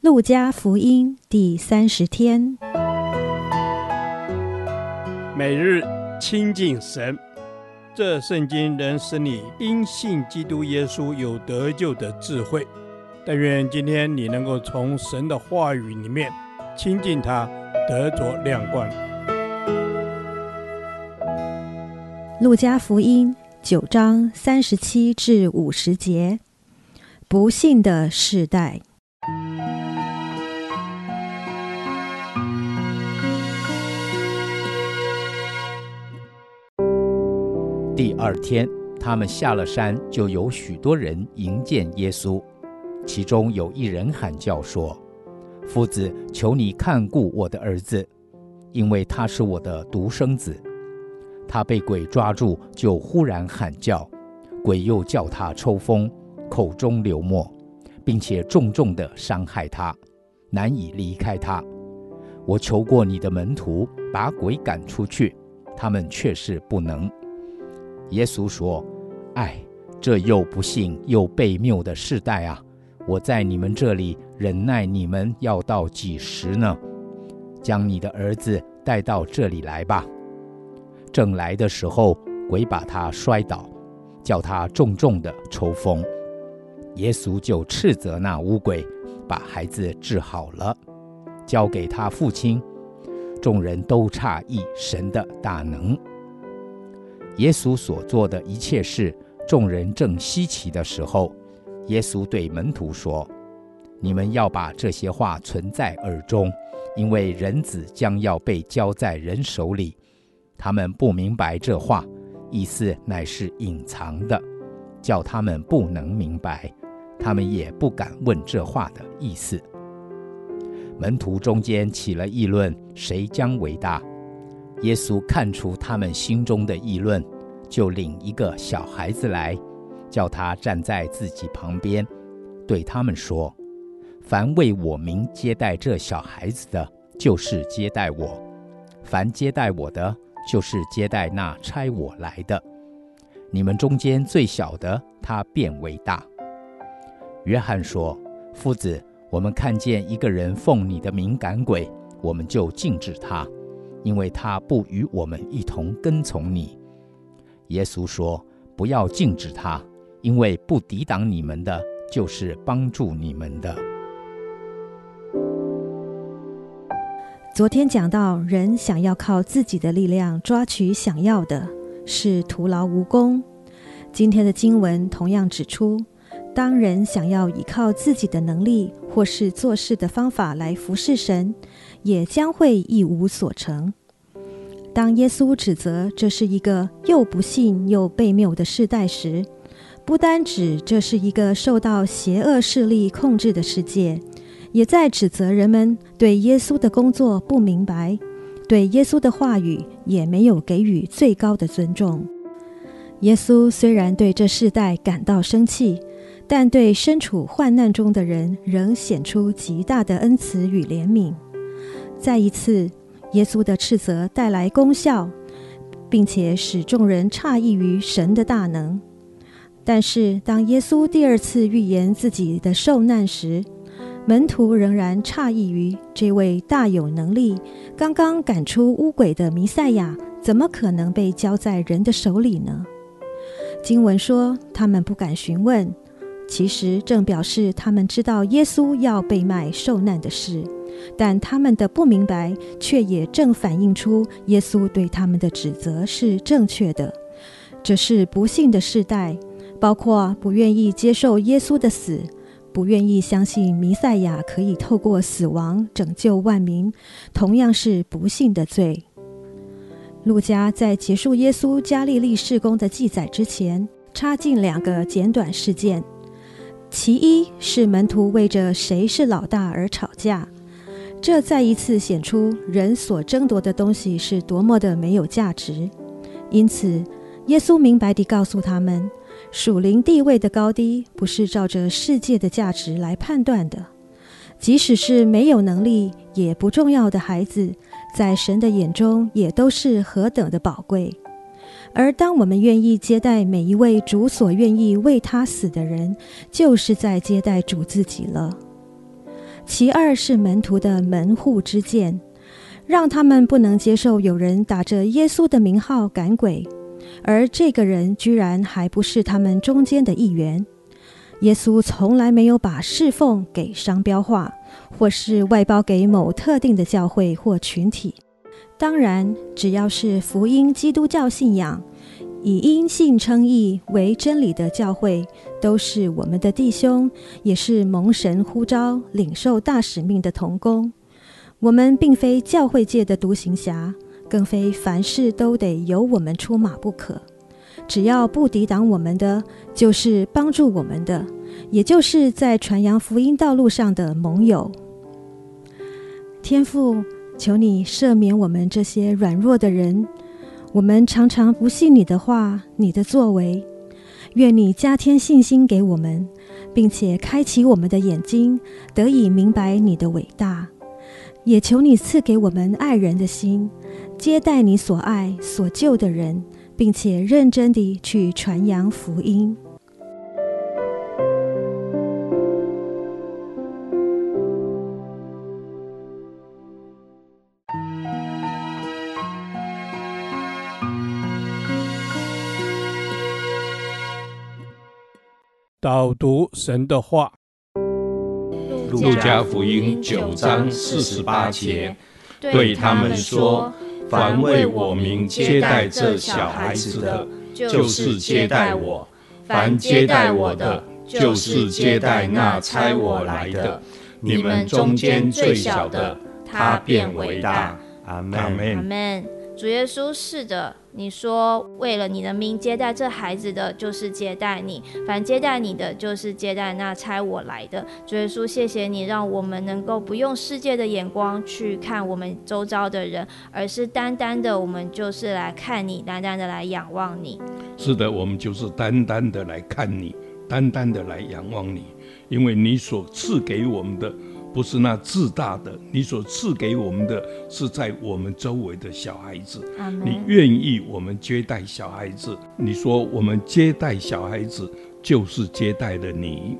路加福音第三十天，每日亲近神，这圣经能使你因信基督耶稣有得救的智慧。但愿今天你能够从神的话语里面亲近他，得着亮光。路加福音九章三十七至五十节，不幸的世代。第二天，他们下了山，就有许多人迎见耶稣。其中有一人喊叫说：“夫子，求你看顾我的儿子，因为他是我的独生子。他被鬼抓住，就忽然喊叫，鬼又叫他抽风，口中流沫，并且重重地伤害他，难以离开他。我求过你的门徒把鬼赶出去，他们却是不能。”耶稣说：“唉，这又不信又悖谬的世代啊！我在你们这里忍耐你们要到几时呢？将你的儿子带到这里来吧。”正来的时候，鬼把他摔倒，叫他重重的抽风。耶稣就斥责那污鬼，把孩子治好了，交给他父亲。众人都诧异神的大能。耶稣所做的一切事，众人正稀奇的时候，耶稣对门徒说：“你们要把这些话存在耳中，因为人子将要被交在人手里。他们不明白这话，意思乃是隐藏的，叫他们不能明白。他们也不敢问这话的意思。”门徒中间起了议论，谁将为大？耶稣看出他们心中的议论，就领一个小孩子来，叫他站在自己旁边，对他们说：“凡为我名接待这小孩子的，就是接待我；凡接待我的，就是接待那差我来的。你们中间最小的，他便为大。”约翰说：“夫子，我们看见一个人奉你的名赶鬼，我们就禁止他。”因为他不与我们一同跟从你，耶稣说：“不要禁止他，因为不抵挡你们的，就是帮助你们的。”昨天讲到，人想要靠自己的力量抓取想要的，是徒劳无功。今天的经文同样指出，当人想要依靠自己的能力或是做事的方法来服侍神，也将会一无所成。当耶稣指责这是一个又不信又悖谬的世代时，不单指这是一个受到邪恶势力控制的世界，也在指责人们对耶稣的工作不明白，对耶稣的话语也没有给予最高的尊重。耶稣虽然对这世代感到生气，但对身处患难中的人仍显出极大的恩慈与怜悯。再一次，耶稣的斥责带来功效，并且使众人诧异于神的大能。但是，当耶稣第二次预言自己的受难时，门徒仍然诧异于这位大有能力、刚刚赶出污鬼的弥赛亚，怎么可能被交在人的手里呢？经文说，他们不敢询问，其实正表示他们知道耶稣要被卖、受难的事。但他们的不明白，却也正反映出耶稣对他们的指责是正确的。这是不幸的世代，包括不愿意接受耶稣的死，不愿意相信弥赛亚可以透过死亡拯救万民，同样是不幸的罪。路加在结束耶稣加利利事工的记载之前，插进两个简短事件，其一是门徒为着谁是老大而吵架。这再一次显出人所争夺的东西是多么的没有价值。因此，耶稣明白地告诉他们，属灵地位的高低不是照着世界的价值来判断的。即使是没有能力也不重要的孩子，在神的眼中也都是何等的宝贵。而当我们愿意接待每一位主所愿意为他死的人，就是在接待主自己了。其二是门徒的门户之见，让他们不能接受有人打着耶稣的名号赶鬼，而这个人居然还不是他们中间的一员。耶稣从来没有把侍奉给商标化，或是外包给某特定的教会或群体。当然，只要是福音基督教信仰，以因信称义为真理的教会，都是我们的弟兄，也是蒙神呼召领受大使命的同工。我们并非教会界的独行侠，更非凡事都得由我们出马不可。只要不抵挡我们的，就是帮助我们的，也就是在传扬福音道路上的盟友。天父，求你赦免我们这些软弱的人，我们常常不信你的话、你的作为。愿你加添信心给我们，并且开启我们的眼睛，得以明白你的伟大。也求你赐给我们爱人的心，接待你所爱、所救的人。并且认真地去传扬福音。导读神的话，《路加福音》九章四十八节，对他们说。凡为我名接待这小孩子的，就是接待我；凡接待我的，就是接待那差我来的。你们中间最小的，他便为大。阿门。阿门。主耶稣，是的，你说为了你的名接待这孩子的，就是接待你；凡接待你的，就是接待那差我来的。主耶稣，谢谢你，让我们能够不用世界的眼光去看我们周遭的人，而是单单的，我们就是来看你，单单的来仰望你。是的，我们就是单单的来看你，单单的来仰望你，因为你所赐给我们的。不是那自大的，你所赐给我们的是在我们周围的小孩子。你愿意我们接待小孩子？你说我们接待小孩子，就是接待了你。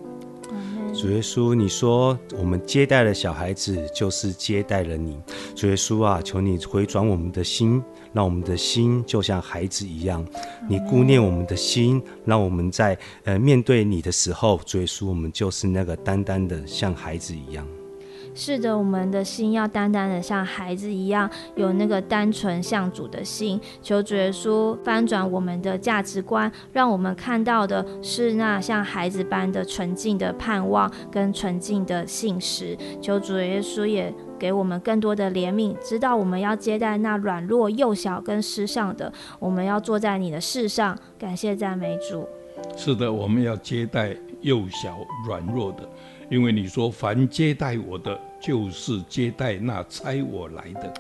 主耶稣，你说我们接待了小孩子，就是接待了你。主耶稣啊，求你回转我们的心，让我们的心就像孩子一样。你顾念我们的心，让我们在呃面对你的时候，主耶稣，我们就是那个单单的像孩子一样。是的，我们的心要单单的像孩子一样，有那个单纯向主的心。求主耶稣翻转我们的价值观，让我们看到的是那像孩子般的纯净的盼望跟纯净的信实。求主耶稣也给我们更多的怜悯，知道我们要接待那软弱、幼小跟失丧的，我们要坐在你的事上。感谢赞美主。是的，我们要接待幼小软弱的。因为你说，凡接待我的，就是接待那差我来的。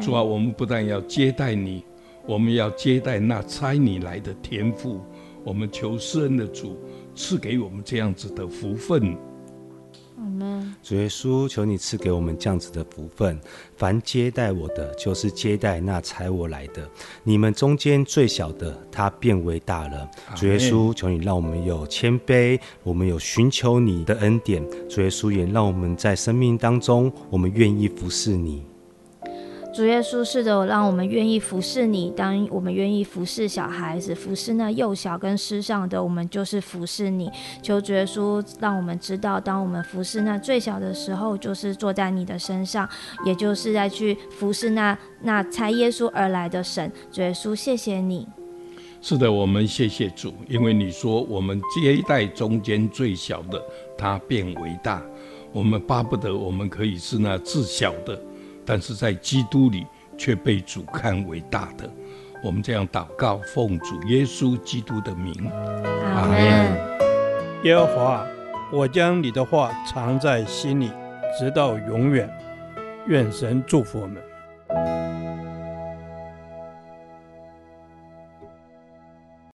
主啊，我们不但要接待你，我们要接待那差你来的天父。我们求施恩的主赐给我们这样子的福分。主耶稣，求你赐给我们这样子的福分。凡接待我的，就是接待那差我来的。你们中间最小的，他变为大了。主耶稣，求你让我们有谦卑，我们有寻求你的恩典。主耶稣，也让我们在生命当中，我们愿意服侍你。主耶稣，是的，让我们愿意服侍你。当我们愿意服侍小孩子，服侍那幼小跟失丧的，我们就是服侍你。求主耶稣，让我们知道，当我们服侍那最小的时候，就是坐在你的身上，也就是在去服侍那那差耶稣而来的神。主耶稣，谢谢你。是的，我们谢谢主，因为你说我们接待中间最小的，他便为大。我们巴不得我们可以是那至小的。但是在基督里却被主看为大的，我们这样祷告，奉主耶稣基督的名，阿门。耶和华，我将你的话藏在心里，直到永远。愿神祝福我们。